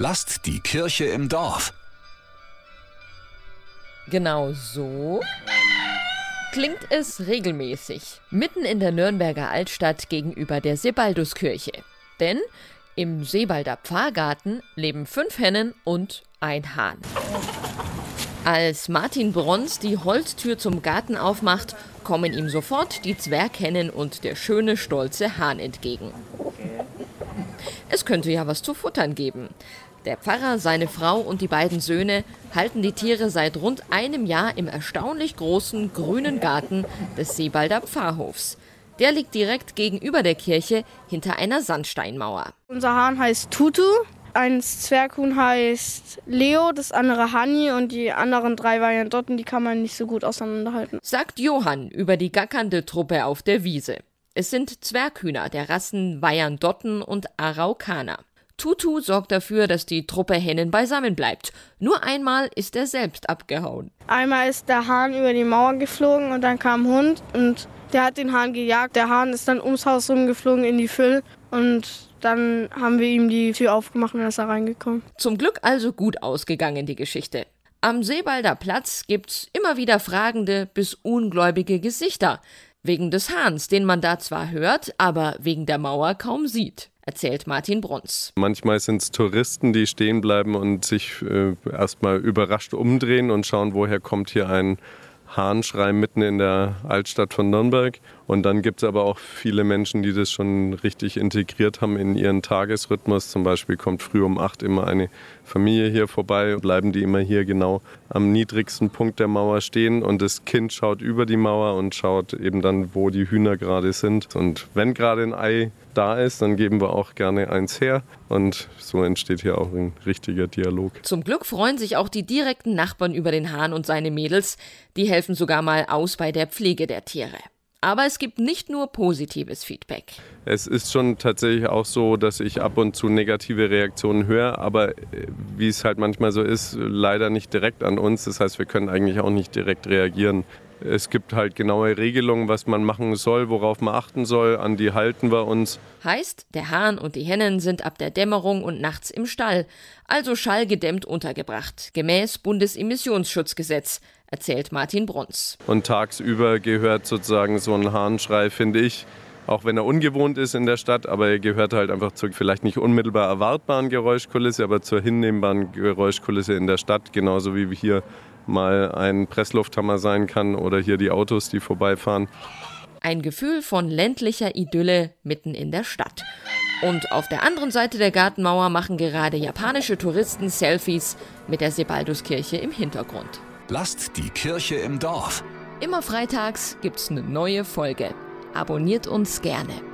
Lasst die Kirche im Dorf. Genau so klingt es regelmäßig, mitten in der Nürnberger Altstadt gegenüber der Sebalduskirche. Denn im Sebalder Pfarrgarten leben fünf Hennen und ein Hahn. Als Martin Brons die Holztür zum Garten aufmacht, kommen ihm sofort die Zwerghennen und der schöne, stolze Hahn entgegen. Es könnte ja was zu futtern geben. Der Pfarrer, seine Frau und die beiden Söhne halten die Tiere seit rund einem Jahr im erstaunlich großen grünen Garten des Sebalder Pfarrhofs. Der liegt direkt gegenüber der Kirche hinter einer Sandsteinmauer. Unser Hahn heißt Tutu. Ein Zwerghuhn heißt Leo, das andere Hani und die anderen drei Varianten, die kann man nicht so gut auseinanderhalten. Sagt Johann über die gackernde Truppe auf der Wiese. Es sind Zwerghühner der Rassen Wyandotten und Araukaner. Tutu sorgt dafür, dass die Truppe Hennen beisammen bleibt. Nur einmal ist er selbst abgehauen. Einmal ist der Hahn über die Mauer geflogen und dann kam ein Hund und der hat den Hahn gejagt. Der Hahn ist dann ums Haus rumgeflogen in die Füll und dann haben wir ihm die Tür aufgemacht und er ist da reingekommen. Zum Glück also gut ausgegangen, die Geschichte. Am Seebalder Platz gibt's immer wieder fragende bis ungläubige Gesichter. Wegen des Hahns, den man da zwar hört, aber wegen der Mauer kaum sieht erzählt Martin Bruns. Manchmal sind es Touristen, die stehen bleiben und sich äh, erstmal überrascht umdrehen und schauen, woher kommt hier ein Hahnschrei mitten in der Altstadt von Nürnberg. Und dann gibt es aber auch viele Menschen, die das schon richtig integriert haben in ihren Tagesrhythmus. Zum Beispiel kommt früh um acht immer eine Familie hier vorbei, bleiben die immer hier genau am niedrigsten Punkt der Mauer stehen und das Kind schaut über die Mauer und schaut eben dann, wo die Hühner gerade sind. Und wenn gerade ein Ei da ist, dann geben wir auch gerne eins her und so entsteht hier auch ein richtiger Dialog. Zum Glück freuen sich auch die direkten Nachbarn über den Hahn und seine Mädels. Die helfen sogar mal aus bei der Pflege der Tiere. Aber es gibt nicht nur positives Feedback. Es ist schon tatsächlich auch so, dass ich ab und zu negative Reaktionen höre, aber äh, wie es halt manchmal so ist, leider nicht direkt an uns. Das heißt, wir können eigentlich auch nicht direkt reagieren. Es gibt halt genaue Regelungen, was man machen soll, worauf man achten soll. An die halten wir uns. Heißt, der Hahn und die Hennen sind ab der Dämmerung und nachts im Stall, also schallgedämmt untergebracht, gemäß Bundesemissionsschutzgesetz erzählt Martin Bruns. Und tagsüber gehört sozusagen so ein Hahnschrei, finde ich, auch wenn er ungewohnt ist in der Stadt, aber er gehört halt einfach zur vielleicht nicht unmittelbar erwartbaren Geräuschkulisse, aber zur hinnehmbaren Geräuschkulisse in der Stadt, genauso wie hier mal ein Presslufthammer sein kann oder hier die Autos, die vorbeifahren. Ein Gefühl von ländlicher Idylle mitten in der Stadt. Und auf der anderen Seite der Gartenmauer machen gerade japanische Touristen Selfies mit der Sebalduskirche im Hintergrund. Lasst die Kirche im Dorf. Immer freitags gibt's eine neue Folge. Abonniert uns gerne.